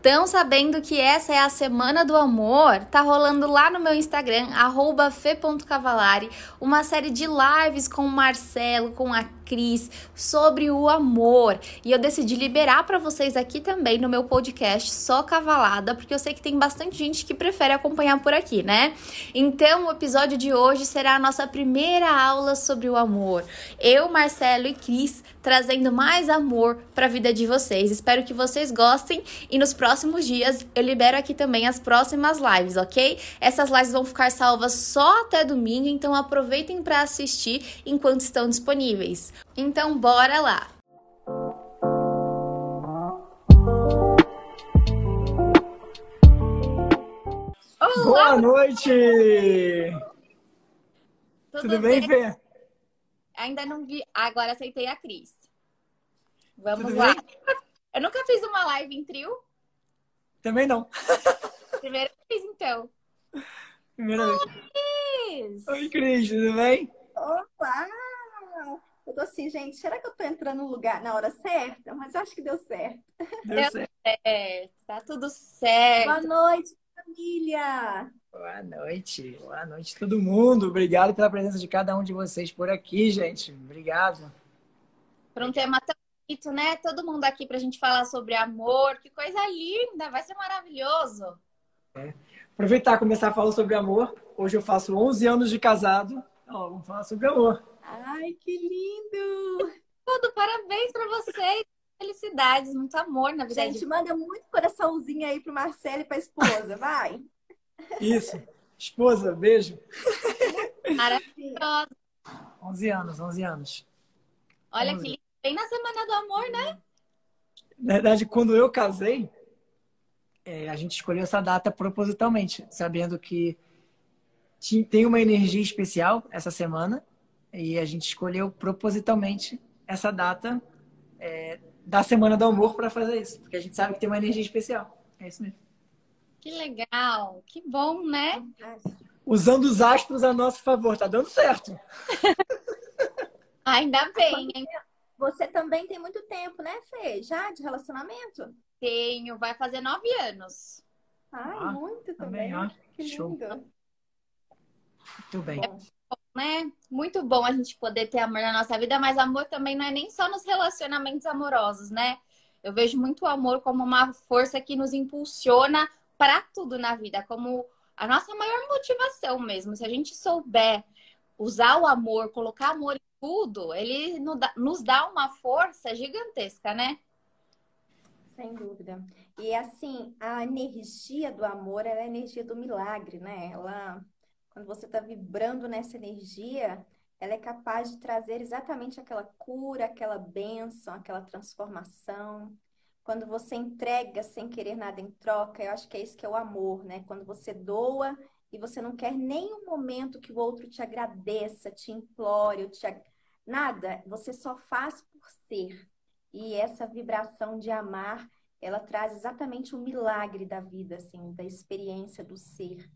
Estão sabendo que essa é a Semana do Amor? Tá rolando lá no meu Instagram, fe.cavalari, uma série de lives com o Marcelo, com a Cris, sobre o amor. E eu decidi liberar para vocês aqui também no meu podcast Só Cavalada, porque eu sei que tem bastante gente que prefere acompanhar por aqui, né? Então, o episódio de hoje será a nossa primeira aula sobre o amor. Eu, Marcelo e Cris trazendo mais amor para a vida de vocês. Espero que vocês gostem e nos próximos próximos dias eu libero aqui também as próximas lives, ok? Essas lives vão ficar salvas só até domingo, então aproveitem para assistir enquanto estão disponíveis. Então, bora lá! Olá. Boa noite! Tudo, Tudo bem, Fê? Ainda não vi. Agora aceitei a Cris. Vamos Tudo lá. Bem? Eu nunca fiz uma live em trio. Também não. Primeira vez, então. Primeira vez. Oi, Cris, tudo bem? Olá! Eu tô assim, gente, será que eu tô entrando no lugar na hora certa? Mas acho que deu certo. Deu, deu certo. certo. Tá tudo certo. Boa noite, família! Boa noite, boa noite todo mundo. Obrigado pela presença de cada um de vocês por aqui, gente. Obrigado. Para um tema tão bonito, né? Todo mundo aqui para a gente falar sobre amor. Que coisa linda! Vai ser maravilhoso. É. Aproveitar e começar a falar sobre amor. Hoje eu faço 11 anos de casado. Ó, vamos falar sobre amor. Ai, que lindo! Tudo, parabéns para vocês. Felicidades, muito amor na vida. Gente, de... manda muito coraçãozinho aí pro Marcelo e pra esposa, vai. Isso. Esposa, beijo. Maravilhosa. 11 anos, 11 anos. Olha 11. que lindo. Bem na Semana do Amor, né? Na verdade, quando eu casei, é, a gente escolheu essa data propositalmente, sabendo que tem uma energia especial essa semana e a gente escolheu propositalmente essa data é, da Semana do Amor para fazer isso, porque a gente sabe que tem uma energia especial. É isso mesmo. Que legal, que bom, né? Usando os astros a nosso favor, tá dando certo. Ainda bem, hein? Você também tem muito tempo, né, Fê? Já de relacionamento? Tenho, vai fazer nove anos. Ai, ah, muito também. também que Show. lindo. Muito bem. É bom, né? Muito bom a gente poder ter amor na nossa vida, mas amor também não é nem só nos relacionamentos amorosos, né? Eu vejo muito o amor como uma força que nos impulsiona para tudo na vida, como a nossa maior motivação mesmo. Se a gente souber usar o amor, colocar amor em tudo, ele nos dá uma força gigantesca, né? Sem dúvida. E assim, a energia do amor é a energia do milagre, né? Ela, quando você está vibrando nessa energia, ela é capaz de trazer exatamente aquela cura, aquela bênção, aquela transformação. Quando você entrega sem querer nada em troca, eu acho que é isso que é o amor, né? Quando você doa e você não quer nem um momento que o outro te agradeça, te implore, te ag... nada, você só faz por ser. E essa vibração de amar, ela traz exatamente o milagre da vida, assim, da experiência do ser.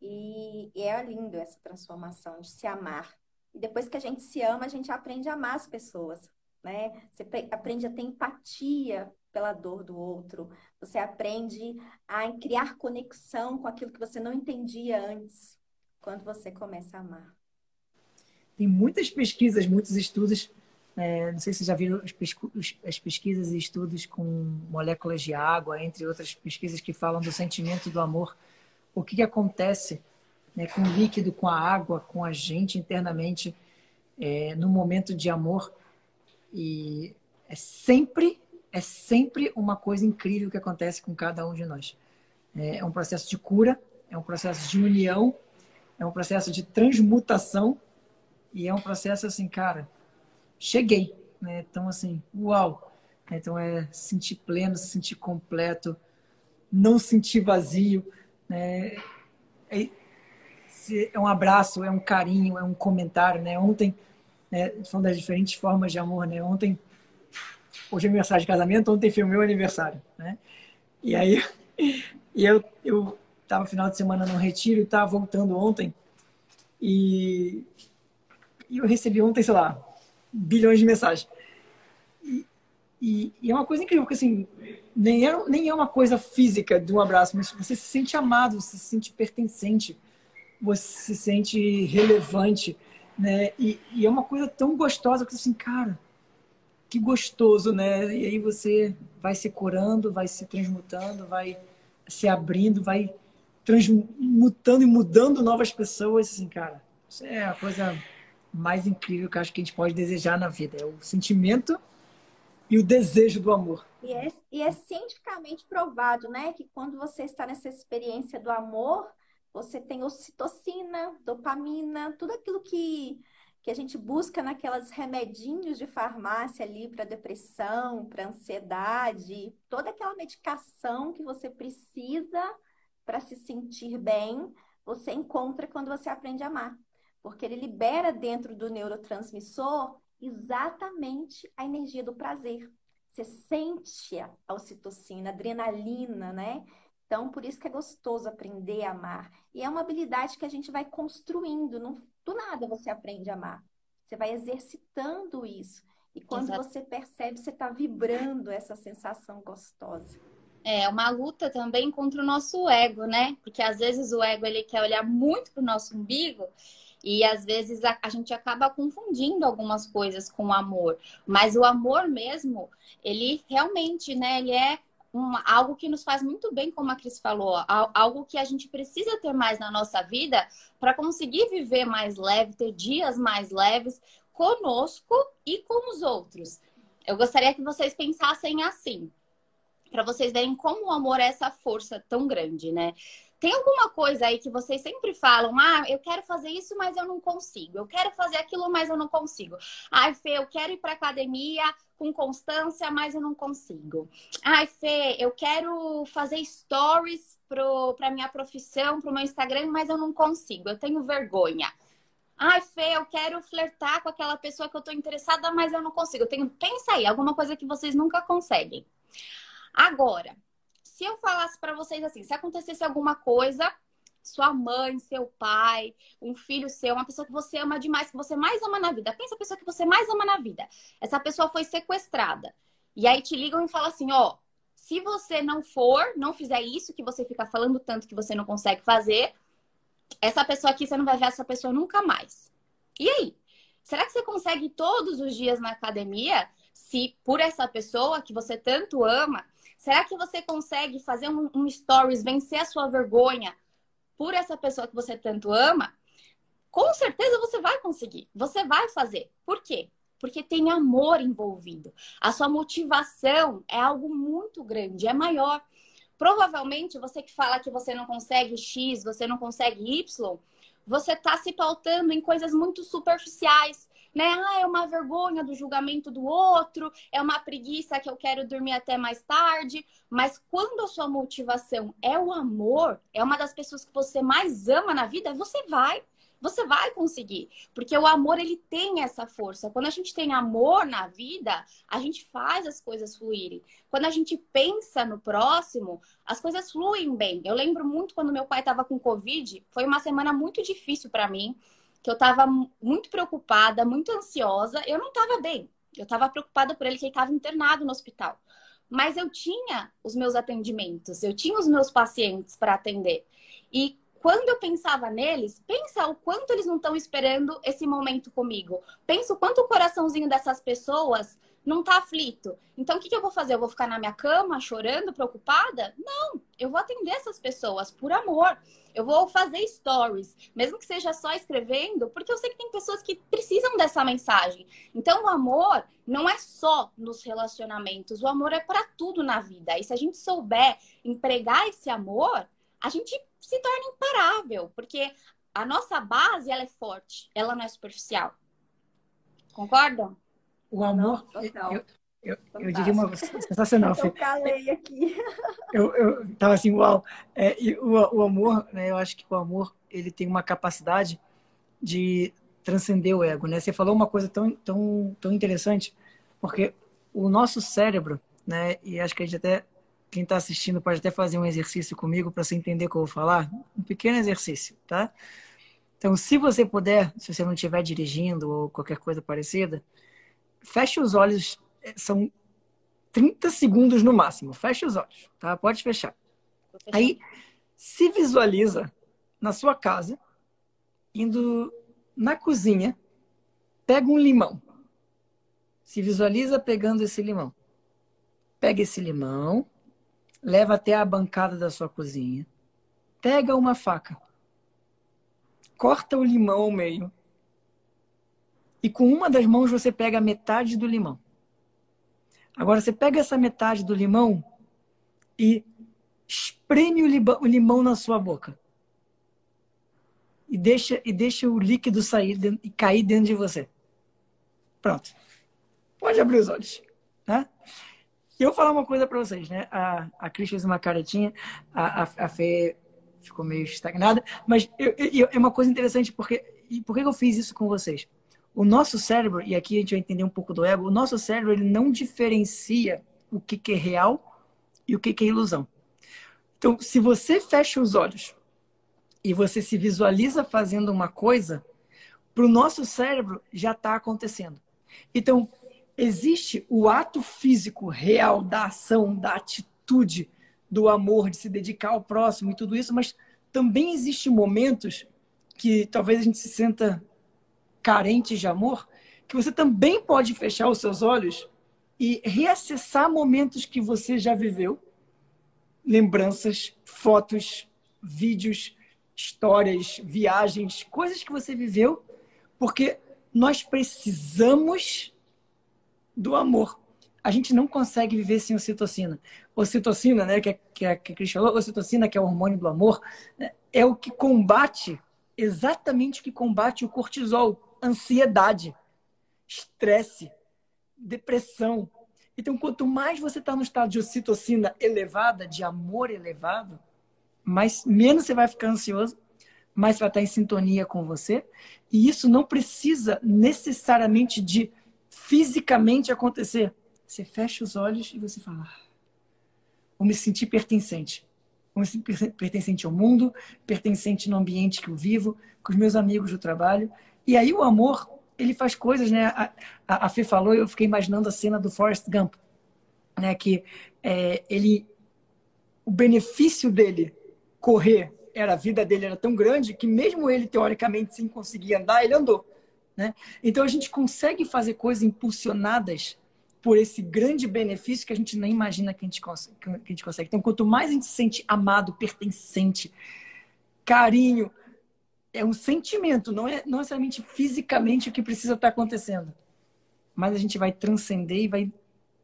E, e é lindo essa transformação de se amar. E depois que a gente se ama, a gente aprende a amar as pessoas, né? Você aprende a ter empatia pela dor do outro. Você aprende a criar conexão com aquilo que você não entendia antes, quando você começa a amar. Tem muitas pesquisas, muitos estudos. É, não sei se vocês já viram as pesquisas e estudos com moléculas de água, entre outras pesquisas que falam do sentimento do amor. O que, que acontece né, com o líquido, com a água, com a gente internamente é, no momento de amor? E é sempre é sempre uma coisa incrível que acontece com cada um de nós. É um processo de cura, é um processo de união, é um processo de transmutação e é um processo assim, cara, cheguei, né? Então assim, uau. Então é sentir pleno, se sentir completo, não sentir vazio, né? É, é um abraço, é um carinho, é um comentário, né? Ontem, né, das diferentes formas de amor, né? Ontem hoje é aniversário de casamento, ontem foi o meu aniversário, né? E aí, e eu, eu tava final de semana no retiro e tava voltando ontem e, e eu recebi ontem, sei lá, bilhões de mensagens. E, E, e, é uma coisa incrível, porque assim, nem é, nem é uma coisa física de um abraço, mas você se sente amado, você se sente pertencente, você se sente relevante, né? E, e é uma coisa tão gostosa que assim, cara, que gostoso, né? E aí você vai se curando, vai se transmutando, vai se abrindo, vai transmutando e mudando novas pessoas, assim, cara. Isso é a coisa mais incrível que acho que a gente pode desejar na vida. É o sentimento e o desejo do amor. E é, e é cientificamente provado, né, que quando você está nessa experiência do amor, você tem ocitocina, dopamina, tudo aquilo que, que a gente busca naquelas remedinhos de farmácia ali para depressão, para ansiedade, toda aquela medicação que você precisa para se sentir bem, você encontra quando você aprende a amar. Porque ele libera dentro do neurotransmissor exatamente a energia do prazer. Você sente a ocitocina, a adrenalina, né? Então, por isso que é gostoso aprender a amar. E é uma habilidade que a gente vai construindo. Não, do nada você aprende a amar. Você vai exercitando isso. E quando Exato. você percebe, você está vibrando essa sensação gostosa. É uma luta também contra o nosso ego, né? Porque às vezes o ego ele quer olhar muito para o nosso umbigo e às vezes a, a, gente acaba confundindo algumas coisas com o amor. Mas o amor mesmo, ele realmente, né, ele é uma, algo que nos faz muito bem, como a Cris falou, algo que a gente precisa ter mais na nossa vida para conseguir viver mais leve, ter dias mais leves conosco e com os outros. Eu gostaria que vocês pensassem assim, para vocês verem como o amor é essa força tão grande, né? Tem alguma coisa aí que vocês sempre falam, ah, eu quero fazer isso, mas eu não consigo. Eu quero fazer aquilo, mas eu não consigo. Ai, Fê, eu quero ir para academia com constância, mas eu não consigo. Ai, Fê, eu quero fazer stories para minha profissão, para o meu Instagram, mas eu não consigo. Eu tenho vergonha. Ai, Fê, eu quero flertar com aquela pessoa que eu tô interessada, mas eu não consigo. Eu tenho... Pensa aí, alguma coisa que vocês nunca conseguem. Agora, se eu falasse para vocês assim, se acontecesse alguma coisa, sua mãe, seu pai, um filho seu, uma pessoa que você ama demais, que você mais ama na vida. Pensa a pessoa que você mais ama na vida. Essa pessoa foi sequestrada. E aí te ligam e falam assim, ó, se você não for, não fizer isso que você fica falando tanto que você não consegue fazer, essa pessoa aqui você não vai ver essa pessoa nunca mais. E aí? Será que você consegue todos os dias na academia se por essa pessoa que você tanto ama, Será que você consegue fazer um, um stories, vencer a sua vergonha por essa pessoa que você tanto ama? Com certeza você vai conseguir. Você vai fazer. Por quê? Porque tem amor envolvido. A sua motivação é algo muito grande, é maior. Provavelmente você que fala que você não consegue X, você não consegue Y, você está se pautando em coisas muito superficiais né? Ah, é uma vergonha do julgamento do outro, é uma preguiça que eu quero dormir até mais tarde. Mas quando a sua motivação é o amor, é uma das pessoas que você mais ama na vida, você vai. Você vai conseguir, porque o amor ele tem essa força. Quando a gente tem amor na vida, a gente faz as coisas fluírem. Quando a gente pensa no próximo, as coisas fluem bem. Eu lembro muito quando meu pai estava com Covid, foi uma semana muito difícil para mim que eu estava muito preocupada, muito ansiosa. Eu não estava bem. Eu estava preocupada por ele que ele estava internado no hospital. Mas eu tinha os meus atendimentos, eu tinha os meus pacientes para atender. E quando eu pensava neles, pensa o quanto eles não estão esperando esse momento comigo. Pensa o quanto o coraçãozinho dessas pessoas não tá aflito. Então, o que, que eu vou fazer? Eu vou ficar na minha cama chorando, preocupada? Não, eu vou atender essas pessoas por amor. Eu vou fazer stories, mesmo que seja só escrevendo, porque eu sei que tem pessoas que precisam dessa mensagem. Então, o amor não é só nos relacionamentos, o amor é para tudo na vida. E se a gente souber empregar esse amor, a gente se torna imparável, porque a nossa base ela é forte, ela não é superficial. Concordam? O amor. Não, eu, eu, eu, diria uma sensacional. Eu calei aqui. Eu, eu tava assim, uau. É, e o, o amor, né? Eu acho que o amor ele tem uma capacidade de transcender o ego, né? Você falou uma coisa tão, tão, tão interessante, porque o nosso cérebro, né? E acho que a gente até quem está assistindo pode até fazer um exercício comigo para você entender o que eu vou falar, um pequeno exercício, tá? Então, se você puder, se você não estiver dirigindo ou qualquer coisa parecida, feche os olhos, é, são 30 segundos no máximo. Fecha os olhos, tá? Pode fechar. Aí, se visualiza na sua casa, indo na cozinha, pega um limão. Se visualiza pegando esse limão. Pega esse limão, leva até a bancada da sua cozinha. Pega uma faca. Corta o limão ao meio. E com uma das mãos você pega metade do limão. Agora você pega essa metade do limão e espreme o limão na sua boca. E deixa, e deixa o líquido sair e cair dentro de você. Pronto. Pode abrir os olhos. Tá? E eu vou falar uma coisa para vocês, né? A, a Cris fez uma caretinha, a, a, a Fê ficou meio estagnada, mas eu, eu, é uma coisa interessante porque. E por que eu fiz isso com vocês? O nosso cérebro, e aqui a gente vai entender um pouco do ego, o nosso cérebro ele não diferencia o que, que é real e o que, que é ilusão. Então, se você fecha os olhos e você se visualiza fazendo uma coisa, para o nosso cérebro já está acontecendo. Então, existe o ato físico real da ação, da atitude, do amor, de se dedicar ao próximo e tudo isso, mas também existem momentos que talvez a gente se sinta carentes de amor, que você também pode fechar os seus olhos e reacessar momentos que você já viveu, lembranças, fotos, vídeos, histórias, viagens, coisas que você viveu, porque nós precisamos do amor. A gente não consegue viver sem ocitocina. Ocitocina, né, que, é, que, é, que a Cris falou, ocitocina, que é o hormônio do amor, né, é o que combate, exatamente o que combate o cortisol, ansiedade, estresse, depressão. Então, quanto mais você está no estado de ocitocina elevada, de amor elevado, mais menos você vai ficar ansioso, mais vai estar em sintonia com você. E isso não precisa necessariamente de fisicamente acontecer. Você fecha os olhos e você fala: ah, vou me sentir pertencente. Vou me sentir pertencente ao mundo, pertencente no ambiente que eu vivo, com os meus amigos do trabalho. E aí o amor, ele faz coisas, né? A, a, a Fê falou, eu fiquei imaginando a cena do Forrest Gump, né? Que é, ele, o benefício dele correr, era a vida dele era tão grande que mesmo ele teoricamente sem conseguir andar, ele andou, né? Então a gente consegue fazer coisas impulsionadas por esse grande benefício que a gente nem imagina que a gente. Que a gente consegue. Então, quanto mais a gente se sente amado, pertencente, carinho, é um sentimento, não é não necessariamente fisicamente o que precisa estar acontecendo. Mas a gente vai transcender e vai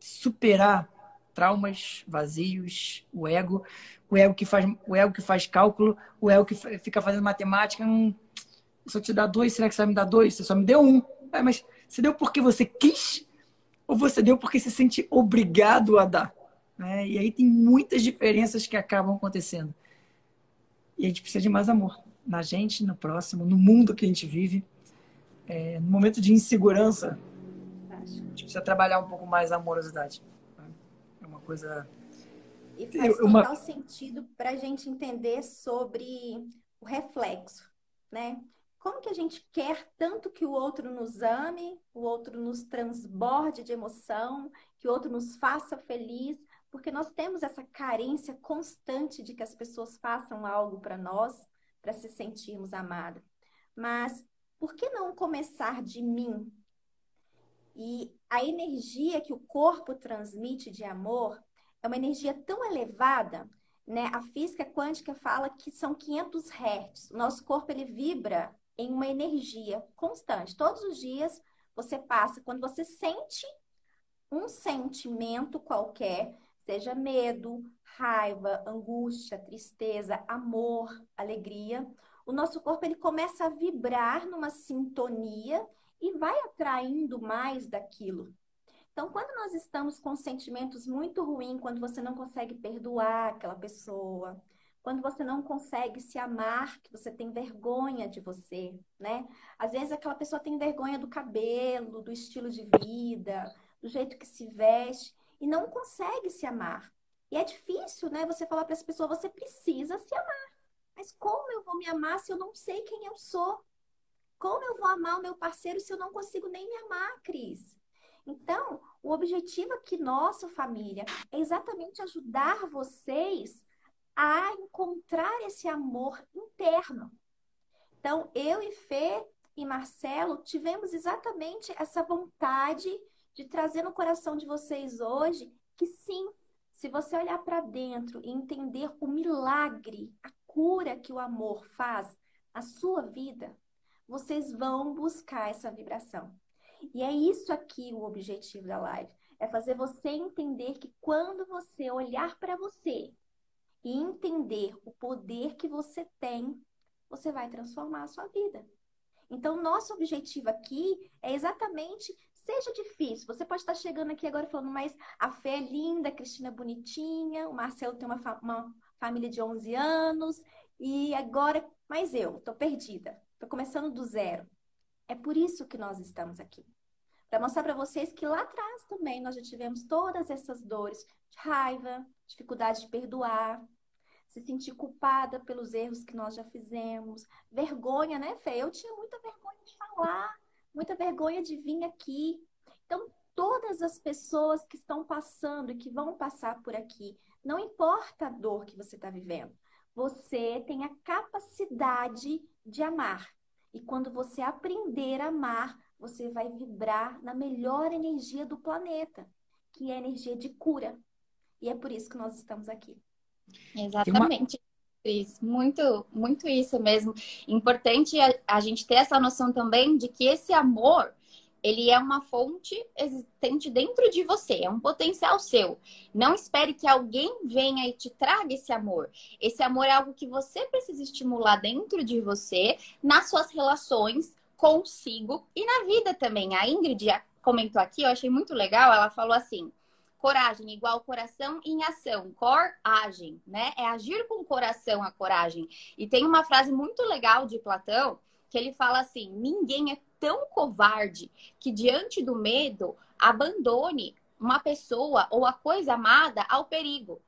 superar traumas, vazios, o ego, o ego que faz, o ego que faz cálculo, o ego que fica fazendo matemática. Hum, se eu te dar dois, será que você vai me dar dois? Você só me deu um. É, mas você deu porque você quis ou você deu porque se sente obrigado a dar? É, e aí tem muitas diferenças que acabam acontecendo. E a gente precisa de mais amor na gente, no próximo, no mundo que a gente vive. É, no momento de insegurança, a gente precisa trabalhar um pouco mais a amorosidade. É uma coisa. E faz uma... total sentido para a gente entender sobre o reflexo, né? Como que a gente quer tanto que o outro nos ame, o outro nos transborde de emoção, que o outro nos faça feliz, porque nós temos essa carência constante de que as pessoas façam algo para nós, para se sentirmos amados. Mas por que não começar de mim? E a energia que o corpo transmite de amor é uma energia tão elevada, né? A física quântica fala que são 500 Hz. O nosso corpo ele vibra em uma energia constante. Todos os dias você passa, quando você sente um sentimento qualquer, seja medo, raiva, angústia, tristeza, amor, alegria, o nosso corpo ele começa a vibrar numa sintonia e vai atraindo mais daquilo. Então, quando nós estamos com sentimentos muito ruins, quando você não consegue perdoar aquela pessoa, quando você não consegue se amar, que você tem vergonha de você, né? Às vezes aquela pessoa tem vergonha do cabelo, do estilo de vida, do jeito que se veste e não consegue se amar. E é difícil, né? Você falar para essa pessoa, você precisa se amar. Mas como eu vou me amar se eu não sei quem eu sou? Como eu vou amar o meu parceiro se eu não consigo nem me amar, Cris? Então, o objetivo aqui, nossa família, é exatamente ajudar vocês a encontrar esse amor interno. Então, eu e Fê e Marcelo tivemos exatamente essa vontade de trazer no coração de vocês hoje que sim, se você olhar para dentro e entender o milagre, a cura que o amor faz na sua vida, vocês vão buscar essa vibração. E é isso aqui o objetivo da live. É fazer você entender que quando você olhar para você e entender o poder que você tem, você vai transformar a sua vida. Então, nosso objetivo aqui é exatamente seja difícil. Você pode estar chegando aqui agora falando, mas a fé é linda, a Cristina é bonitinha, o Marcelo tem uma, fa uma família de 11 anos, e agora, mas eu estou perdida, estou começando do zero. É por isso que nós estamos aqui. Para mostrar para vocês que lá atrás também nós já tivemos todas essas dores de raiva, dificuldade de perdoar, se sentir culpada pelos erros que nós já fizemos, vergonha, né, Fê? Eu tinha muita vergonha de falar, muita vergonha de vir aqui. Então, todas as pessoas que estão passando e que vão passar por aqui, não importa a dor que você está vivendo, você tem a capacidade de amar. E quando você aprender a amar, você vai vibrar na melhor energia do planeta, que é a energia de cura. E é por isso que nós estamos aqui. Exatamente. Cris, muito, muito isso mesmo. Importante a, a gente ter essa noção também de que esse amor, ele é uma fonte existente dentro de você, é um potencial seu. Não espere que alguém venha e te traga esse amor. Esse amor é algo que você precisa estimular dentro de você, nas suas relações consigo e na vida também. A Ingrid comentou aqui, eu achei muito legal, ela falou assim: Coragem igual coração em ação. Coragem, né? É agir com o coração a coragem. E tem uma frase muito legal de Platão que ele fala assim: ninguém é tão covarde que diante do medo abandone uma pessoa ou a coisa amada ao perigo.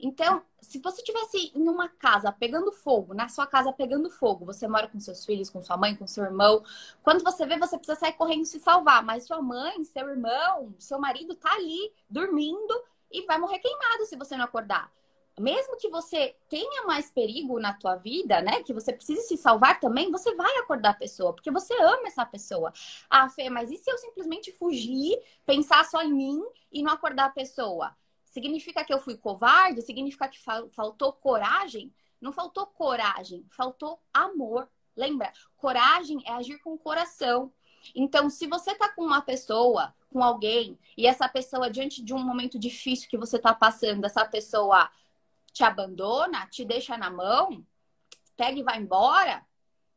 Então, se você tivesse em uma casa pegando fogo, na sua casa pegando fogo, você mora com seus filhos, com sua mãe, com seu irmão, quando você vê, você precisa sair correndo se salvar, mas sua mãe, seu irmão, seu marido tá ali dormindo e vai morrer queimado se você não acordar. Mesmo que você tenha mais perigo na tua vida, né, que você precise se salvar também, você vai acordar a pessoa, porque você ama essa pessoa. Ah, Fê, mas e se eu simplesmente fugir, pensar só em mim e não acordar a pessoa? Significa que eu fui covarde? Significa que faltou coragem? Não faltou coragem, faltou amor. Lembra? Coragem é agir com o coração. Então, se você tá com uma pessoa, com alguém, e essa pessoa, diante de um momento difícil que você tá passando, essa pessoa te abandona, te deixa na mão, pega e vai embora,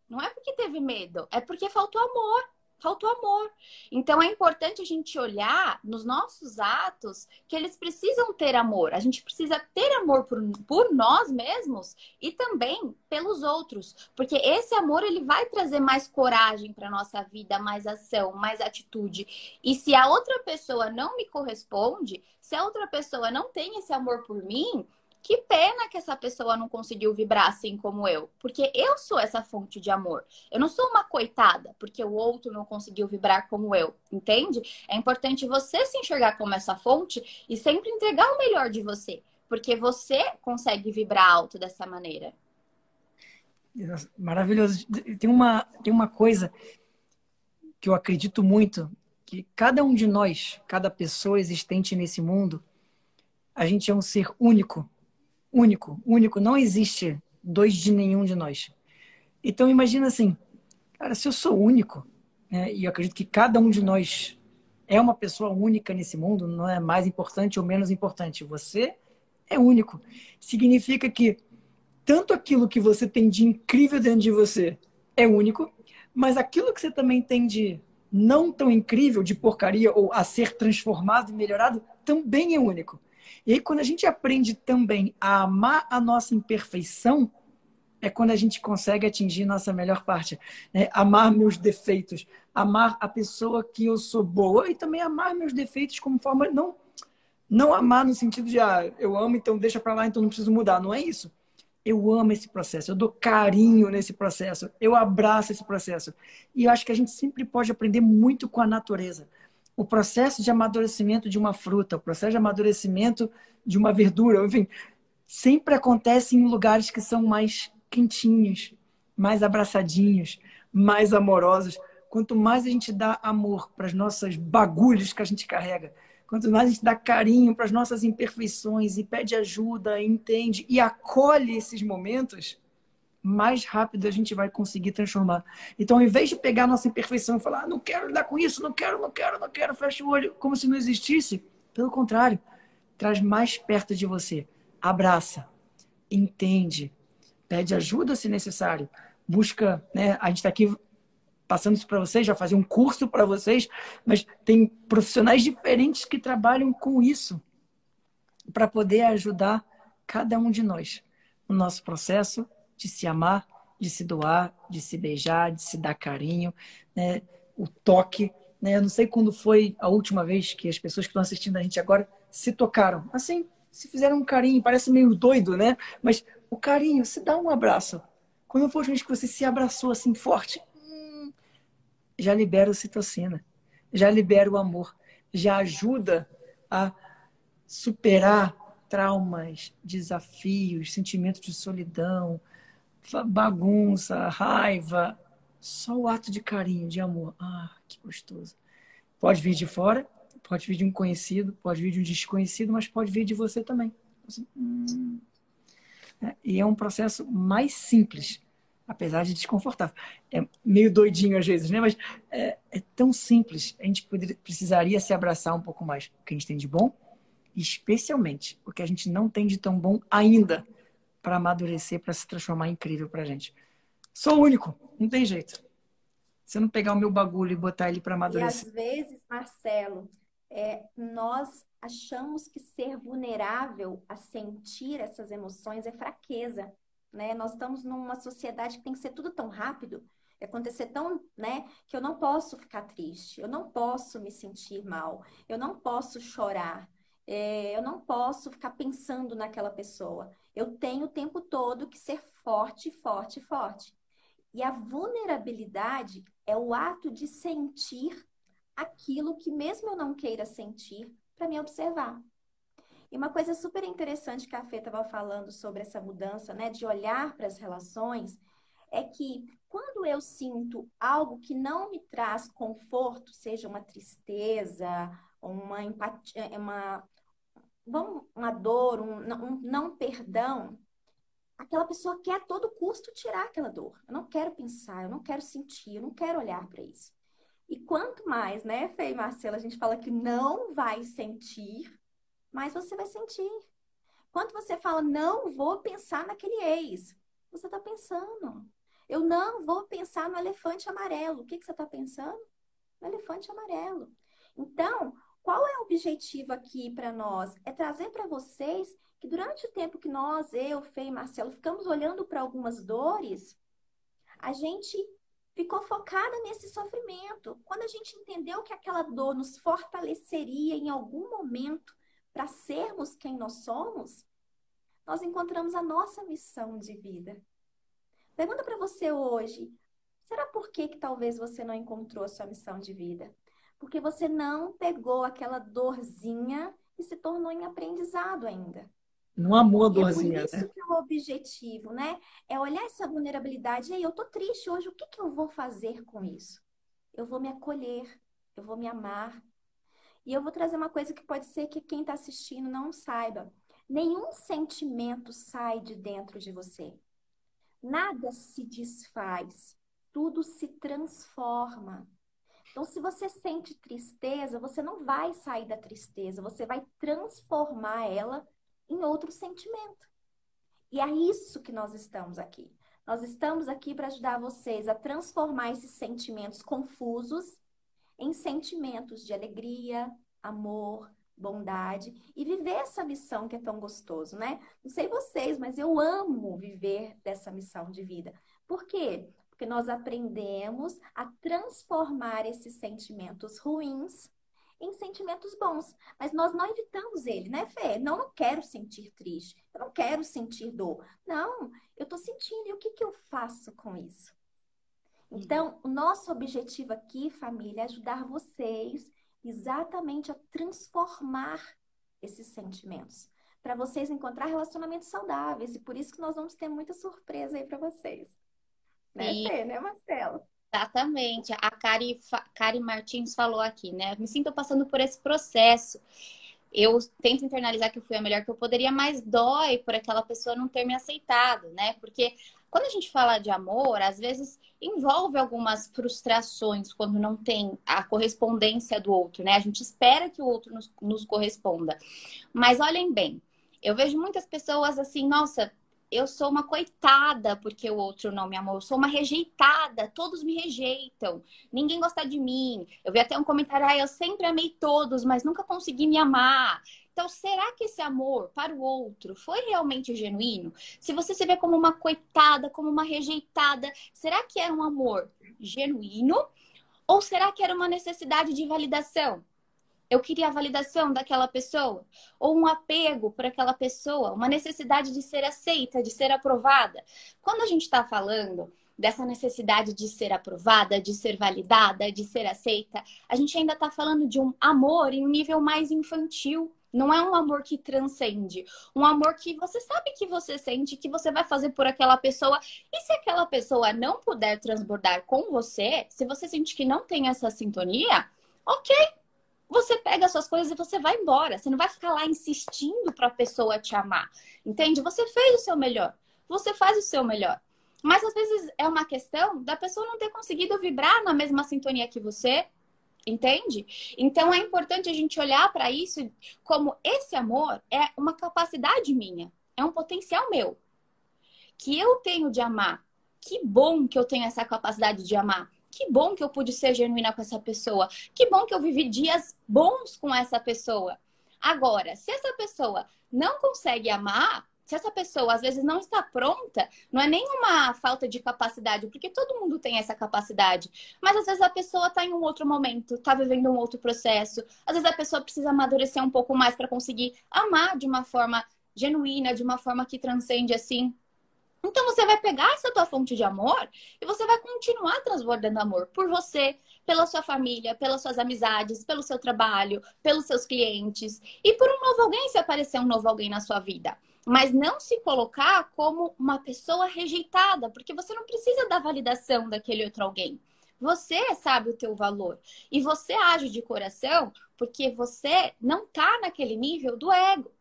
não é porque teve medo, é porque faltou amor faltou amor. Então é importante a gente olhar nos nossos atos que eles precisam ter amor. A gente precisa ter amor por, por nós mesmos e também pelos outros, porque esse amor ele vai trazer mais coragem para nossa vida, mais ação, mais atitude. E se a outra pessoa não me corresponde, se a outra pessoa não tem esse amor por mim, que pena que essa pessoa não conseguiu vibrar assim como eu, porque eu sou essa fonte de amor. Eu não sou uma coitada porque o outro não conseguiu vibrar como eu, entende? É importante você se enxergar como essa fonte e sempre entregar o melhor de você, porque você consegue vibrar alto dessa maneira. Maravilhoso. Tem uma, tem uma coisa que eu acredito muito, que cada um de nós, cada pessoa existente nesse mundo, a gente é um ser único único, único, não existe dois de nenhum de nós. Então imagina assim, cara, se eu sou único, né, e eu acredito que cada um de nós é uma pessoa única nesse mundo, não é mais importante ou menos importante. Você é único. Significa que tanto aquilo que você tem de incrível dentro de você é único, mas aquilo que você também tem de não tão incrível, de porcaria ou a ser transformado e melhorado, também é único. E aí, quando a gente aprende também a amar a nossa imperfeição, é quando a gente consegue atingir nossa melhor parte. Né? Amar meus defeitos, amar a pessoa que eu sou boa e também amar meus defeitos como forma. Não, não amar no sentido de, ah, eu amo, então deixa para lá, então não preciso mudar. Não é isso. Eu amo esse processo, eu dou carinho nesse processo, eu abraço esse processo. E eu acho que a gente sempre pode aprender muito com a natureza. O processo de amadurecimento de uma fruta, o processo de amadurecimento de uma verdura, enfim, sempre acontece em lugares que são mais quentinhos, mais abraçadinhos, mais amorosos. Quanto mais a gente dá amor para as nossas bagulhos que a gente carrega, quanto mais a gente dá carinho para as nossas imperfeições e pede ajuda, entende e acolhe esses momentos, mais rápido a gente vai conseguir transformar. Então, ao invés de pegar nossa imperfeição e falar, ah, não quero lidar com isso, não quero, não quero, não quero, fecha o olho, como se não existisse, pelo contrário, traz mais perto de você. Abraça, entende, pede ajuda se necessário, busca, né? A gente está aqui passando isso para vocês, já fazer um curso para vocês, mas tem profissionais diferentes que trabalham com isso para poder ajudar cada um de nós no nosso processo de se amar, de se doar, de se beijar, de se dar carinho, né? o toque. Né? Eu não sei quando foi a última vez que as pessoas que estão assistindo a gente agora se tocaram. Assim, se fizeram um carinho, parece meio doido, né? Mas o carinho, se dá um abraço. Quando for vez que você se abraçou assim forte, hum, já libera a citocina, já libera o amor, já ajuda a superar traumas, desafios, sentimentos de solidão, bagunça, raiva, só o ato de carinho, de amor. Ah, que gostoso. Pode vir de fora, pode vir de um conhecido, pode vir de um desconhecido, mas pode vir de você também. Hum. É, e é um processo mais simples, apesar de desconfortável. É meio doidinho às vezes, né? Mas é, é tão simples. A gente poderia, precisaria se abraçar um pouco mais. O que a gente tem de bom, especialmente o que a gente não tem de tão bom ainda para amadurecer, para se transformar incrível para a gente. Sou único, não tem jeito. Se eu não pegar o meu bagulho e botar ele para amadurecer. E às vezes, Marcelo, é, nós achamos que ser vulnerável a sentir essas emoções é fraqueza, né? Nós estamos numa sociedade que tem que ser tudo tão rápido, acontecer tão, né, que eu não posso ficar triste, eu não posso me sentir mal, eu não posso chorar, é, eu não posso ficar pensando naquela pessoa. Eu tenho o tempo todo que ser forte, forte, forte. E a vulnerabilidade é o ato de sentir aquilo que, mesmo eu não queira sentir, para me observar. E uma coisa super interessante que a Fê estava falando sobre essa mudança, né, de olhar para as relações, é que quando eu sinto algo que não me traz conforto, seja uma tristeza, uma empatia, uma, uma dor, um, um não perdão, aquela pessoa quer a todo custo tirar aquela dor. Eu não quero pensar, eu não quero sentir, eu não quero olhar para isso. E quanto mais, né, Fê e Marcela, a gente fala que não vai sentir, mais você vai sentir. Quando você fala, não vou pensar naquele ex, você está pensando. Eu não vou pensar no elefante amarelo. O que, que você está pensando? No elefante amarelo. Então, qual é o objetivo aqui para nós? É trazer para vocês que durante o tempo que nós, eu, Fê e Marcelo, ficamos olhando para algumas dores, a gente ficou focada nesse sofrimento. Quando a gente entendeu que aquela dor nos fortaleceria em algum momento para sermos quem nós somos, nós encontramos a nossa missão de vida. Pergunta para você hoje, será por que, que talvez você não encontrou a sua missão de vida? Porque você não pegou aquela dorzinha e se tornou em aprendizado ainda. Não amou a dorzinha, é por isso né? que é o objetivo, né? É olhar essa vulnerabilidade. E aí, eu tô triste hoje, o que, que eu vou fazer com isso? Eu vou me acolher, eu vou me amar. E eu vou trazer uma coisa que pode ser que quem está assistindo não saiba. Nenhum sentimento sai de dentro de você. Nada se desfaz, tudo se transforma. Então, se você sente tristeza, você não vai sair da tristeza, você vai transformar ela em outro sentimento. E é isso que nós estamos aqui. Nós estamos aqui para ajudar vocês a transformar esses sentimentos confusos em sentimentos de alegria, amor, bondade e viver essa missão que é tão gostoso, né? Não sei vocês, mas eu amo viver dessa missão de vida. Por quê? Porque nós aprendemos a transformar esses sentimentos ruins em sentimentos bons. Mas nós não evitamos ele, né, Fê? Não, não quero sentir triste, eu não quero sentir dor. Não, eu estou sentindo, e o que, que eu faço com isso? Então, o nosso objetivo aqui, família, é ajudar vocês exatamente a transformar esses sentimentos, para vocês encontrar relacionamentos saudáveis. E por isso que nós vamos ter muita surpresa aí para vocês. Né, e... Né, Marcelo? Exatamente. A Kari, Kari Martins falou aqui, né? Me sinto passando por esse processo. Eu tento internalizar que eu fui a melhor que eu poderia, mas dói por aquela pessoa não ter me aceitado, né? Porque quando a gente fala de amor, às vezes envolve algumas frustrações quando não tem a correspondência do outro, né? A gente espera que o outro nos, nos corresponda. Mas olhem bem, eu vejo muitas pessoas assim, nossa, eu sou uma coitada porque o outro não me amou, eu sou uma rejeitada, todos me rejeitam, ninguém gosta de mim. Eu vi até um comentário, ah, eu sempre amei todos, mas nunca consegui me amar. Então, será que esse amor para o outro foi realmente genuíno? Se você se vê como uma coitada, como uma rejeitada, será que era um amor genuíno? Ou será que era uma necessidade de validação? Eu queria a validação daquela pessoa, ou um apego por aquela pessoa, uma necessidade de ser aceita, de ser aprovada. Quando a gente está falando dessa necessidade de ser aprovada, de ser validada, de ser aceita, a gente ainda está falando de um amor em um nível mais infantil. Não é um amor que transcende. Um amor que você sabe que você sente, que você vai fazer por aquela pessoa. E se aquela pessoa não puder transbordar com você, se você sente que não tem essa sintonia, ok, você pega as suas coisas e você vai embora. Você não vai ficar lá insistindo para a pessoa te amar. Entende? Você fez o seu melhor. Você faz o seu melhor. Mas às vezes é uma questão da pessoa não ter conseguido vibrar na mesma sintonia que você. Entende? Então é importante a gente olhar para isso como esse amor é uma capacidade minha, é um potencial meu. Que eu tenho de amar. Que bom que eu tenho essa capacidade de amar. Que bom que eu pude ser genuína com essa pessoa. Que bom que eu vivi dias bons com essa pessoa. Agora, se essa pessoa não consegue amar, se essa pessoa às vezes não está pronta, não é nenhuma falta de capacidade, porque todo mundo tem essa capacidade. Mas às vezes a pessoa está em um outro momento, está vivendo um outro processo. Às vezes a pessoa precisa amadurecer um pouco mais para conseguir amar de uma forma genuína, de uma forma que transcende assim então você vai pegar essa tua fonte de amor e você vai continuar transbordando amor por você, pela sua família, pelas suas amizades, pelo seu trabalho, pelos seus clientes e por um novo alguém se aparecer um novo alguém na sua vida. Mas não se colocar como uma pessoa rejeitada, porque você não precisa da validação daquele outro alguém. Você sabe o teu valor e você age de coração porque você não tá naquele nível do ego.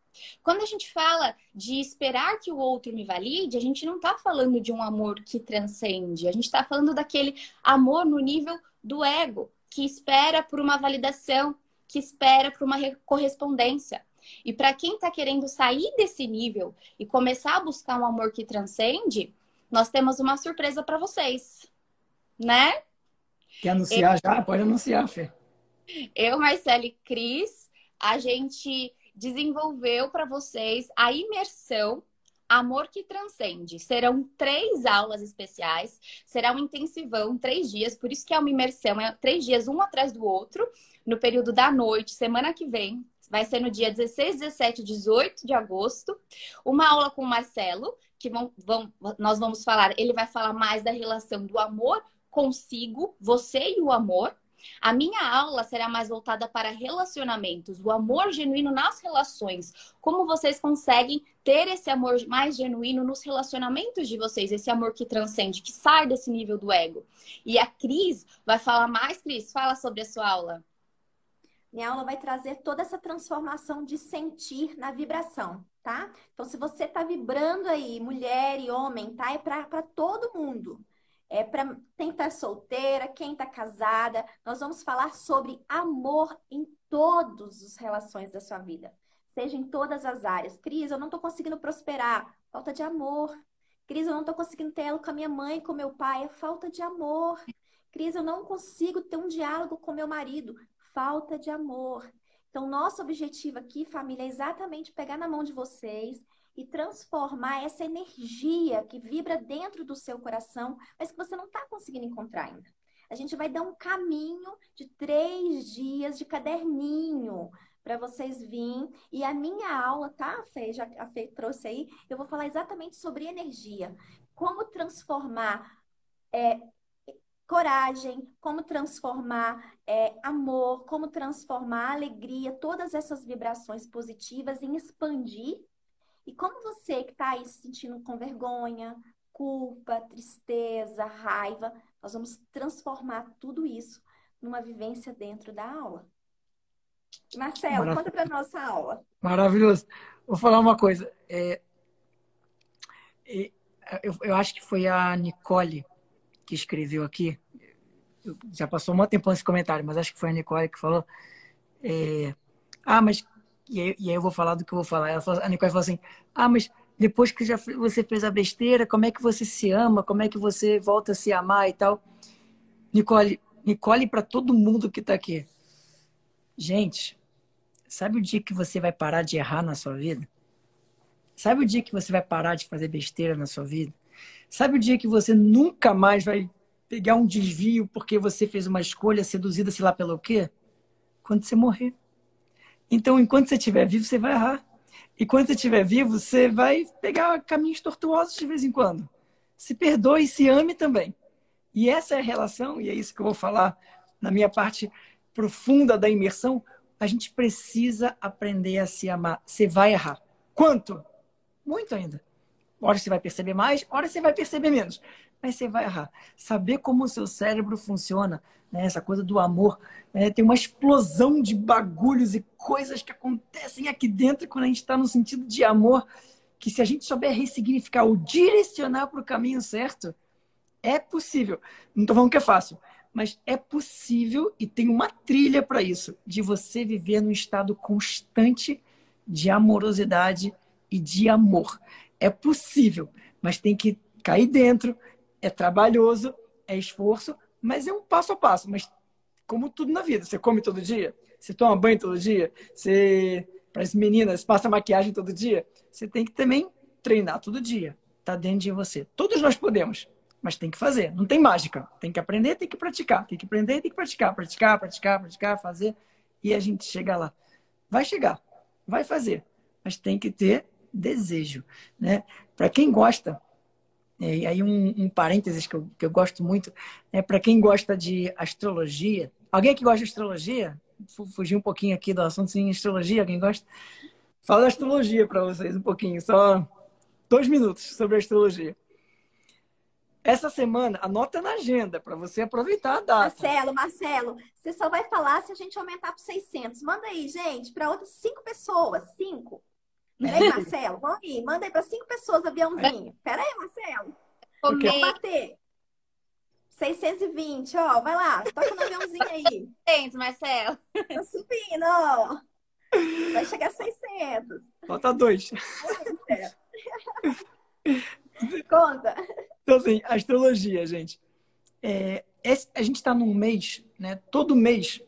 Quando a gente fala de esperar que o outro me valide, a gente não está falando de um amor que transcende, a gente está falando daquele amor no nível do ego, que espera por uma validação, que espera por uma correspondência. E para quem está querendo sair desse nível e começar a buscar um amor que transcende, nós temos uma surpresa para vocês, né? Quer anunciar Eu... já? Pode anunciar, Fê. Eu, Marcele e Cris, a gente desenvolveu para vocês a imersão Amor que Transcende. Serão três aulas especiais, será um intensivão, três dias, por isso que é uma imersão, é três dias um atrás do outro, no período da noite, semana que vem. Vai ser no dia 16, 17 e 18 de agosto. Uma aula com o Marcelo, que vão, vão, nós vamos falar, ele vai falar mais da relação do amor consigo, você e o amor. A minha aula será mais voltada para relacionamentos, o amor genuíno nas relações. Como vocês conseguem ter esse amor mais genuíno nos relacionamentos de vocês, esse amor que transcende, que sai desse nível do ego. E a Cris vai falar mais, Cris, fala sobre a sua aula. Minha aula vai trazer toda essa transformação de sentir na vibração, tá? Então, se você tá vibrando aí, mulher e homem, tá? É para todo mundo é para quem está solteira, quem está casada. Nós vamos falar sobre amor em todas as relações da sua vida, seja em todas as áreas. Cris, eu não estou conseguindo prosperar, falta de amor. Cris, eu não estou conseguindo ter ela com a minha mãe, com meu pai, é falta de amor. Cris, eu não consigo ter um diálogo com meu marido, falta de amor. Então, nosso objetivo aqui, família, é exatamente pegar na mão de vocês e transformar essa energia que vibra dentro do seu coração, mas que você não está conseguindo encontrar ainda. A gente vai dar um caminho de três dias de caderninho para vocês virem. E a minha aula, tá, a Fê? Já a Fê trouxe aí, eu vou falar exatamente sobre energia. Como transformar. É, coragem, como transformar é, amor, como transformar alegria, todas essas vibrações positivas em expandir. E como você que está aí se sentindo com vergonha, culpa, tristeza, raiva, nós vamos transformar tudo isso numa vivência dentro da aula. Marcelo, Marav... conta para nossa aula. Maravilhoso. Vou falar uma coisa. É... Eu, eu acho que foi a Nicole que escreveu aqui. Já passou um tempo esse comentário, mas acho que foi a Nicole que falou. É... Ah, mas. E aí, e aí, eu vou falar do que eu vou falar. Ela falou, a Nicole falou assim: Ah, mas depois que já você fez a besteira, como é que você se ama? Como é que você volta a se amar e tal? Nicole, Nicole para todo mundo que está aqui. Gente, sabe o dia que você vai parar de errar na sua vida? Sabe o dia que você vai parar de fazer besteira na sua vida? Sabe o dia que você nunca mais vai pegar um desvio porque você fez uma escolha seduzida, sei lá pelo quê? Quando você morrer. Então, enquanto você estiver vivo, você vai errar. E quando você estiver vivo, você vai pegar caminhos tortuosos de vez em quando. Se perdoe e se ame também. E essa é a relação, e é isso que eu vou falar na minha parte profunda da imersão. A gente precisa aprender a se amar. Você vai errar. Quanto? Muito ainda. Hora você vai perceber mais, hora você vai perceber menos. Mas você vai errar. Saber como o seu cérebro funciona, né? essa coisa do amor. Né? Tem uma explosão de bagulhos e coisas que acontecem aqui dentro quando a gente está no sentido de amor, que se a gente souber ressignificar ou direcionar para o caminho certo, é possível. Não estou falando que é fácil, mas é possível e tem uma trilha para isso, de você viver num estado constante de amorosidade e de amor. É possível, mas tem que cair dentro, é trabalhoso, é esforço, mas é um passo a passo. Mas como tudo na vida, você come todo dia, você toma banho todo dia, você para as meninas passa maquiagem todo dia, você tem que também treinar todo dia. Tá dentro de você. Todos nós podemos, mas tem que fazer. Não tem mágica. Tem que aprender, tem que praticar. Tem que aprender, tem que praticar, praticar, praticar, praticar, fazer e a gente chega lá. Vai chegar, vai fazer, mas tem que ter desejo. Né? Para quem gosta, e aí um, um parênteses que eu, que eu gosto muito, é para quem gosta de astrologia. Alguém que gosta de astrologia? Fugir um pouquinho aqui do assunto, sim, astrologia, alguém gosta? Fala astrologia para vocês um pouquinho, só dois minutos sobre astrologia. Essa semana, anota na agenda para você aproveitar a data. Marcelo, Marcelo, você só vai falar se a gente aumentar para 600. Manda aí, gente, para outras cinco pessoas. Cinco. Peraí, Marcelo, vamos aí. Manda aí para cinco pessoas aviãozinho. Peraí, Marcelo. Vamos bater. 620, ó. Vai lá, toca no aviãozinho aí. 600, Marcelo. Tá subindo, ó. Vai chegar a 600. Falta dois. Conta. Então, assim, astrologia, gente. É, a gente está num mês, né? Todo mês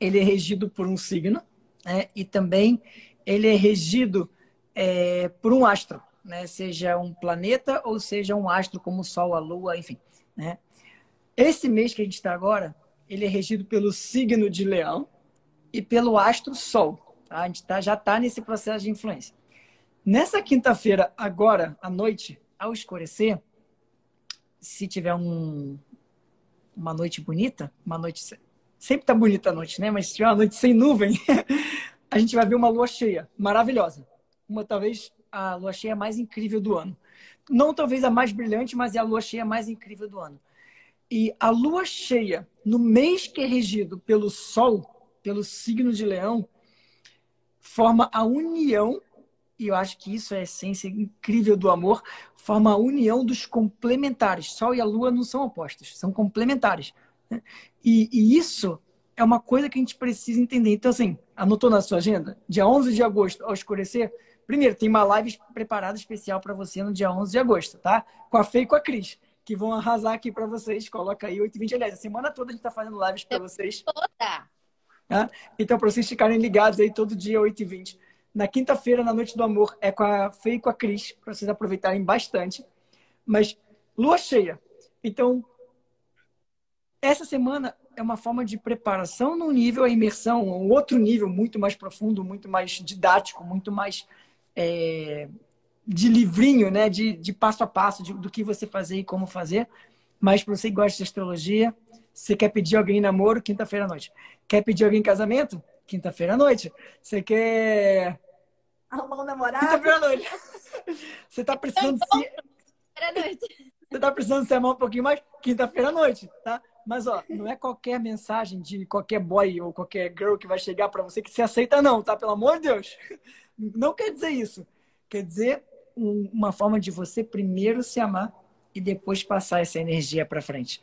ele é regido por um signo, né? E também ele é regido é, por um astro, né? seja um planeta ou seja um astro como o Sol, a Lua, enfim. Né? Esse mês que a gente está agora, ele é regido pelo signo de Leão e pelo astro Sol. Tá? A gente tá, já está nesse processo de influência. Nessa quinta-feira, agora, à noite, ao escurecer, se tiver um, uma noite bonita, uma noite sempre tá bonita a noite, né? Mas se tiver uma noite sem nuvem, a gente vai ver uma lua cheia maravilhosa. Uma, talvez, a lua cheia mais incrível do ano. Não talvez a mais brilhante, mas é a lua cheia mais incrível do ano. E a lua cheia, no mês que é regido pelo Sol, pelo signo de Leão, forma a união, e eu acho que isso é a essência incrível do amor, forma a união dos complementares. Sol e a Lua não são opostos, são complementares. Né? E, e isso é uma coisa que a gente precisa entender. Então, assim, anotou na sua agenda? Dia 11 de agosto, ao escurecer, primeiro, tem uma live preparada especial para você no dia 11 de agosto, tá? Com a Fê e com a Cris, que vão arrasar aqui para vocês. Coloca aí 8h20. Aliás, a semana toda a gente está fazendo lives para vocês. Toda! Tá? Então, para vocês ficarem ligados aí todo dia, 8h20. Na quinta-feira, na Noite do Amor, é com a Fê e com a Cris, para vocês aproveitarem bastante. Mas, lua cheia. Então, essa semana é uma forma de preparação num nível, a imersão, um outro nível muito mais profundo, muito mais didático, muito mais é, de livrinho, né? de, de passo a passo de, do que você fazer e como fazer. Mas para você que gosta de astrologia, você quer pedir alguém em namoro, quinta-feira à noite. Quer pedir alguém em casamento? Quinta-feira à noite. Você quer. Arrumar um namorado? Quinta-feira à noite. Você está precisando se. Você está precisando se amar um pouquinho mais? Quinta-feira à noite, tá? Mas, ó, não é qualquer mensagem de qualquer boy ou qualquer girl que vai chegar para você que se aceita, não, tá? Pelo amor de Deus. Não quer dizer isso. Quer dizer uma forma de você primeiro se amar e depois passar essa energia para frente.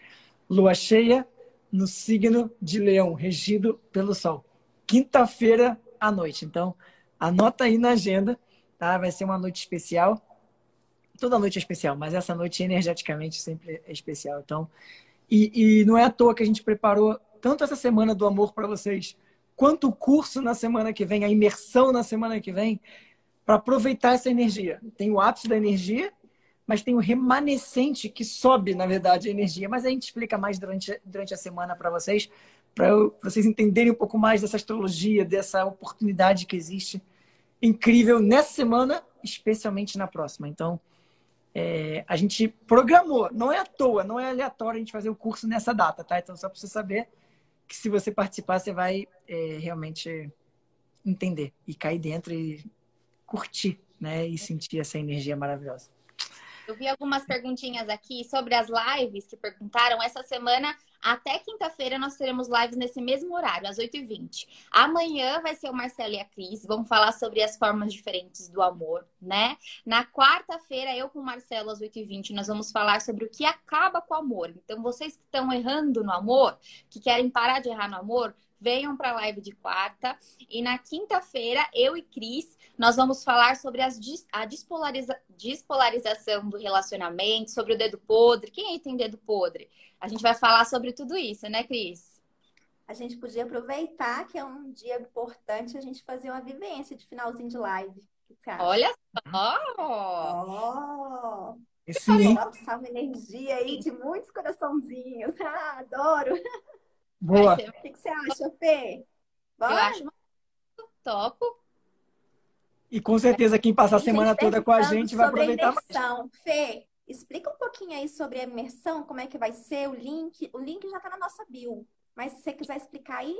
Lua cheia no signo de Leão, regido pelo Sol. Quinta-feira à noite. Então, anota aí na agenda, tá? Vai ser uma noite especial. Toda noite é especial, mas essa noite energeticamente sempre é especial. Então, e, e não é à toa que a gente preparou tanto essa semana do amor para vocês, quanto o curso na semana que vem, a imersão na semana que vem, para aproveitar essa energia. Tem o ápice da energia, mas tem o remanescente que sobe, na verdade, a energia. Mas a gente explica mais durante, durante a semana para vocês, para vocês entenderem um pouco mais dessa astrologia, dessa oportunidade que existe incrível nessa semana, especialmente na próxima. Então, é, a gente programou, não é à toa, não é aleatório a gente fazer o curso nessa data, tá? Então, só para você saber que se você participar, você vai é, realmente entender e cair dentro e curtir, né? E sentir essa energia maravilhosa. Eu vi algumas perguntinhas aqui sobre as lives que perguntaram. Essa semana, até quinta-feira, nós teremos lives nesse mesmo horário, às 8h20. Amanhã vai ser o Marcelo e a Cris. Vamos falar sobre as formas diferentes do amor, né? Na quarta-feira, eu com o Marcelo, às 8h20, nós vamos falar sobre o que acaba com o amor. Então, vocês que estão errando no amor, que querem parar de errar no amor, venham para a live de quarta. E na quinta-feira, eu e Cris, nós vamos falar sobre as, a despolariza, despolarização do relacionamento, sobre o dedo podre. Quem aí tem dedo podre? A gente vai falar sobre tudo isso, né, Cris? A gente podia aproveitar que é um dia importante a gente fazer uma vivência de finalzinho de live. Olha só! Oh! Sim. Salve energia aí de muitos coraçãozinhos. Ah, adoro! Boa. O que, que você acha, Fê? Bora? Eu acho topo. E com certeza quem passa a semana toda com a gente vai aproveitar imersão. mais. Fê, explica um pouquinho aí sobre a imersão, como é que vai ser o link. O link já está na nossa bio. Mas se você quiser explicar aí.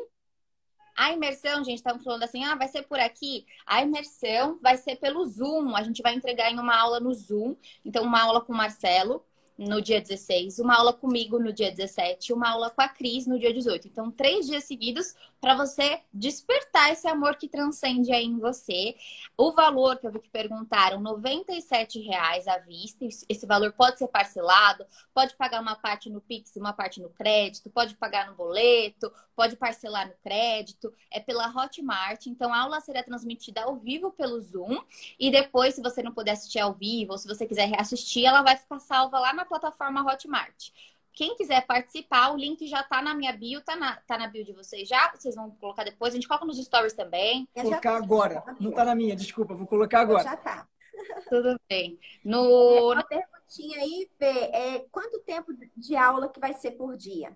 A imersão, gente, estamos falando assim, ah, vai ser por aqui. A imersão vai ser pelo Zoom. A gente vai entregar em uma aula no Zoom. Então, uma aula com o Marcelo, no dia 16, uma aula comigo no dia 17, uma aula com a Cris no dia 18. Então, três dias seguidos para você despertar esse amor que transcende aí em você. O valor que eu vi que perguntaram, R$ reais à vista. Esse valor pode ser parcelado, pode pagar uma parte no Pix uma parte no crédito, pode pagar no boleto, pode parcelar no crédito. É pela Hotmart. Então, a aula será transmitida ao vivo pelo Zoom. E depois, se você não puder assistir ao vivo, ou se você quiser reassistir, ela vai ficar salva lá na plataforma Hotmart. Quem quiser participar, o link já tá na minha bio, tá na, tá na bio de vocês já. Vocês vão colocar depois. A gente coloca nos stories também. Vou colocar agora. Não tá na minha, desculpa, vou colocar agora. Já tá. Tudo bem. No... Uma perguntinha aí, Fê. É, quanto tempo de aula que vai ser por dia?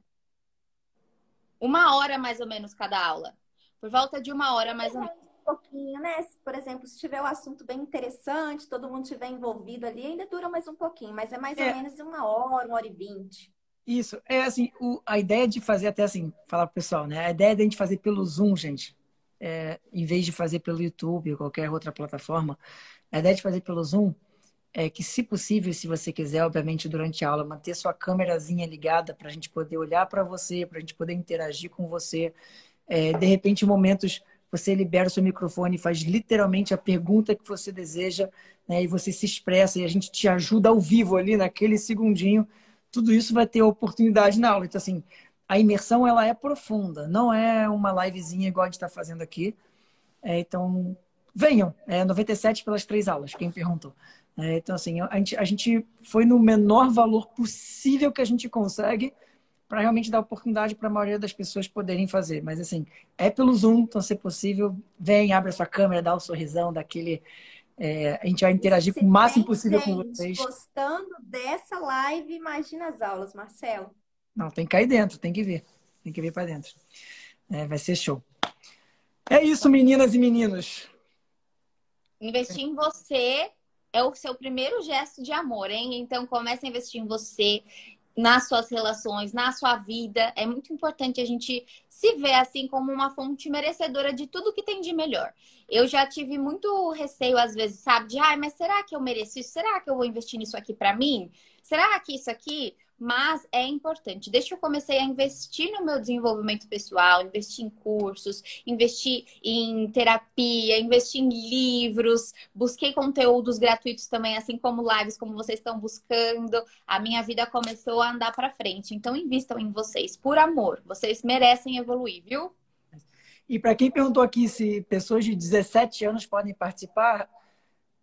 Uma hora mais ou menos cada aula. Por volta de uma hora mais ou menos. Um pouquinho, né? Por exemplo, se tiver um assunto bem interessante, todo mundo estiver envolvido ali, ainda dura mais um pouquinho, mas é mais é. ou menos uma hora, uma hora e vinte. Isso, é assim, o, a ideia de fazer até assim, falar pro pessoal, né? A ideia de a gente fazer pelo Zoom, gente, é, em vez de fazer pelo YouTube ou qualquer outra plataforma, a ideia de fazer pelo Zoom é que, se possível, se você quiser, obviamente, durante a aula, manter sua câmerazinha ligada para a gente poder olhar para você, para a gente poder interagir com você. É, de repente, em momentos, você libera o seu microfone faz literalmente a pergunta que você deseja, né, e você se expressa e a gente te ajuda ao vivo ali naquele segundinho tudo isso vai ter oportunidade na aula. Então, assim, a imersão ela é profunda, não é uma livezinha igual a gente está fazendo aqui. É, então, venham, é 97 pelas três aulas, quem perguntou. É, então, assim, a gente, a gente foi no menor valor possível que a gente consegue para realmente dar oportunidade para a maioria das pessoas poderem fazer. Mas, assim, é pelo Zoom, então, se possível, vem, abre a sua câmera, dá o um sorrisão daquele é, a gente vai interagir com o máximo possível com vocês. Gostando dessa live, imagina as aulas, Marcelo. Não, tem que cair dentro, tem que ver. Tem que ver para dentro. É, vai ser show. É isso, meninas e meninos. Investir em você é o seu primeiro gesto de amor, hein? Então comece a investir em você. Nas suas relações, na sua vida. É muito importante a gente se ver assim como uma fonte merecedora de tudo que tem de melhor. Eu já tive muito receio às vezes, sabe, de, ai, mas será que eu mereço isso? Será que eu vou investir nisso aqui para mim? Será que isso aqui mas é importante. Desde que eu comecei a investir no meu desenvolvimento pessoal, investir em cursos, investir em terapia, investir em livros, busquei conteúdos gratuitos também, assim como lives, como vocês estão buscando, a minha vida começou a andar para frente. Então, invistam em vocês, por amor. Vocês merecem evoluir, viu? E para quem perguntou aqui se pessoas de 17 anos podem participar,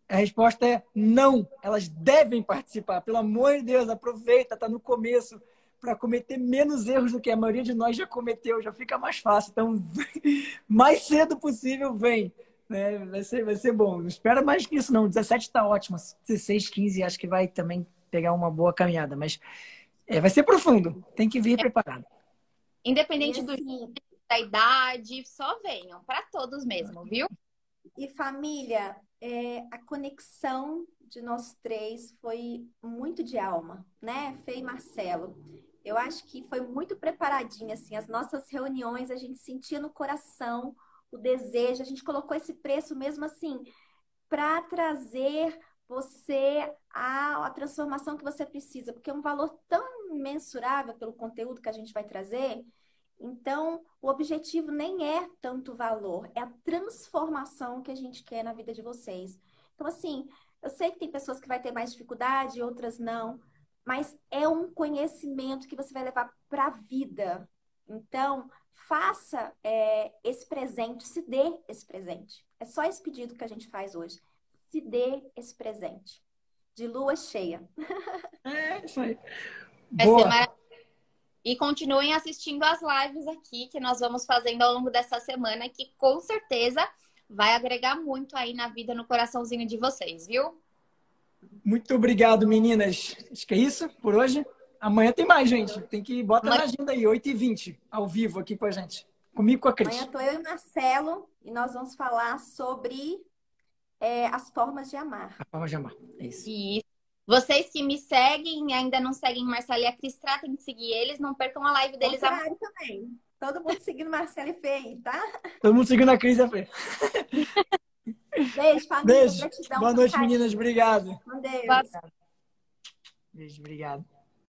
a resposta é não. Elas devem participar. Pelo amor de Deus, aproveita, está no começo para cometer menos erros do que a maioria de nós já cometeu, já fica mais fácil. Então, mais cedo possível, vem. Né? Vai, ser, vai ser bom. Não espera mais que isso, não. 17 está ótimo. 16, 15, acho que vai também pegar uma boa caminhada. Mas é, vai ser profundo. Tem que vir preparado. Independente do, da idade, só venham. Para todos mesmo, viu? E família, é, a conexão de nós três foi muito de alma, né? Fê e Marcelo. Eu acho que foi muito preparadinha, assim, as nossas reuniões, a gente sentia no coração o desejo, a gente colocou esse preço mesmo assim, para trazer você a, a transformação que você precisa, porque é um valor tão imensurável pelo conteúdo que a gente vai trazer então, o objetivo nem é tanto valor, é a transformação que a gente quer na vida de vocês. Então, assim, eu sei que tem pessoas que vai ter mais dificuldade, outras não, mas é um conhecimento que você vai levar para a vida. Então, faça é, esse presente, se dê esse presente. É só esse pedido que a gente faz hoje. Se dê esse presente. De lua cheia. É, isso aí. Vai Boa. ser maravilhoso. E continuem assistindo as lives aqui que nós vamos fazendo ao longo dessa semana, que com certeza vai agregar muito aí na vida, no coraçãozinho de vocês, viu? Muito obrigado, meninas. Acho que é isso por hoje. Amanhã tem mais, gente. Tem que botar Amanhã... na agenda aí, 8h20, ao vivo aqui com a gente. Comigo com a Cris. Amanhã estou eu e Marcelo e nós vamos falar sobre é, as formas de amar. A forma de amar, é isso. Isso. Vocês que me seguem, ainda não seguem Marcelo e a Cris, tratem de seguir eles, não percam a live deles amanhã. também. Todo mundo seguindo Marcelo e Fê aí, tá? Todo mundo seguindo a Cris e a Fê. Beijo, família. Beijo. Boa noite, meninas. Obrigado. Com Deus. Beijo, obrigado.